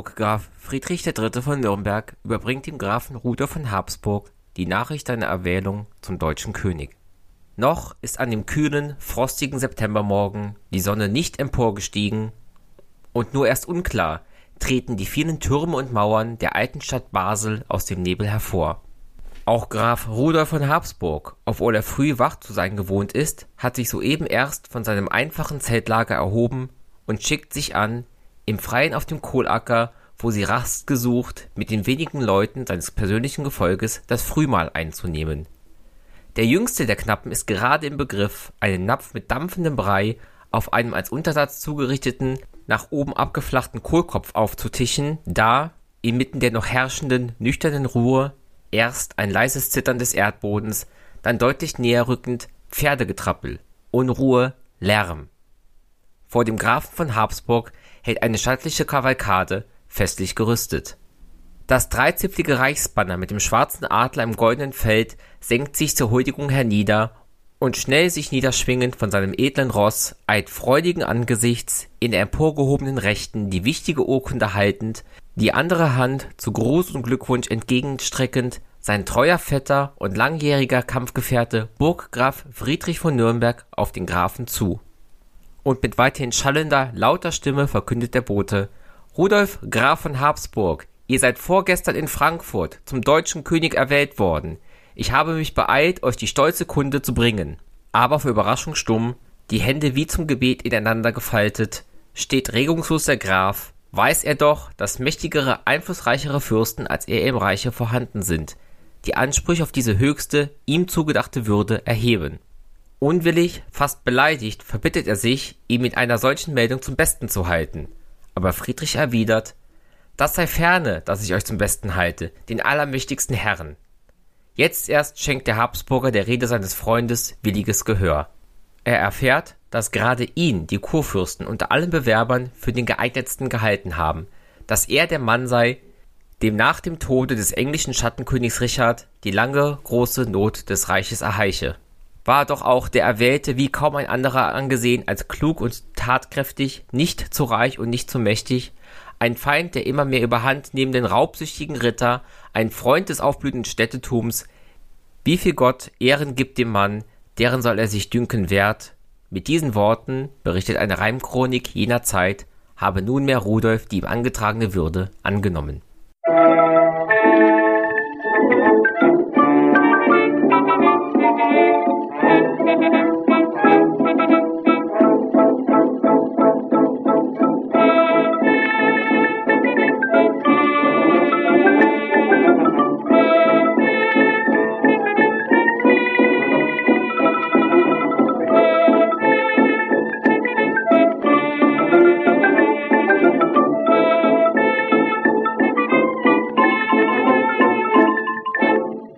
Burggraf Friedrich III. von Nürnberg überbringt dem Grafen Rudolf von Habsburg die Nachricht seiner Erwählung zum deutschen König. Noch ist an dem kühlen, frostigen Septembermorgen die Sonne nicht emporgestiegen und nur erst unklar treten die vielen Türme und Mauern der alten Stadt Basel aus dem Nebel hervor. Auch Graf Rudolf von Habsburg, obwohl er früh wach zu sein gewohnt ist, hat sich soeben erst von seinem einfachen Zeltlager erhoben und schickt sich an, im Freien auf dem Kohlacker, wo sie Rast gesucht, mit den wenigen Leuten seines persönlichen Gefolges das Frühmahl einzunehmen. Der jüngste der Knappen ist gerade im Begriff, einen Napf mit dampfendem Brei auf einem als Untersatz zugerichteten, nach oben abgeflachten Kohlkopf aufzutischen, da, inmitten der noch herrschenden, nüchternen Ruhe, erst ein leises Zittern des Erdbodens, dann deutlich näher rückend Pferdegetrappel, Unruhe, Lärm. Vor dem Grafen von Habsburg hält eine stattliche Kavalkade, festlich gerüstet. Das dreizipflige Reichsbanner mit dem schwarzen Adler im goldenen Feld senkt sich zur Huldigung hernieder und schnell sich niederschwingend von seinem edlen Ross, eilt freudigen Angesichts, in der emporgehobenen Rechten die wichtige Urkunde haltend, die andere Hand zu Gruß und Glückwunsch entgegenstreckend, sein treuer Vetter und langjähriger Kampfgefährte Burggraf Friedrich von Nürnberg auf den Grafen zu. Und mit weithin schallender, lauter Stimme verkündet der Bote, Rudolf Graf von Habsburg, ihr seid vorgestern in Frankfurt zum deutschen König erwählt worden. Ich habe mich beeilt, euch die stolze Kunde zu bringen. Aber für Überraschung stumm, die Hände wie zum Gebet ineinander gefaltet, steht regungslos der Graf, weiß er doch, dass mächtigere, einflussreichere Fürsten als er im Reiche vorhanden sind, die Ansprüche auf diese höchste, ihm zugedachte Würde erheben. Unwillig, fast beleidigt, verbittet er sich, ihn mit einer solchen Meldung zum Besten zu halten. Aber Friedrich erwidert, das sei ferne, dass ich euch zum Besten halte, den allermächtigsten Herren. Jetzt erst schenkt der Habsburger der Rede seines Freundes williges Gehör. Er erfährt, dass gerade ihn die Kurfürsten unter allen Bewerbern für den geeignetsten gehalten haben, dass er der Mann sei, dem nach dem Tode des englischen Schattenkönigs Richard die lange große Not des Reiches erheiche. War doch auch der Erwählte wie kaum ein anderer angesehen als klug und tatkräftig, nicht zu reich und nicht zu mächtig, ein Feind der immer mehr überhand nehmenden raubsüchtigen Ritter, ein Freund des aufblühenden Städtetums, wie viel Gott Ehren gibt dem Mann, deren soll er sich dünken wert. Mit diesen Worten, berichtet eine Reimchronik jener Zeit, habe nunmehr Rudolf die ihm angetragene Würde angenommen.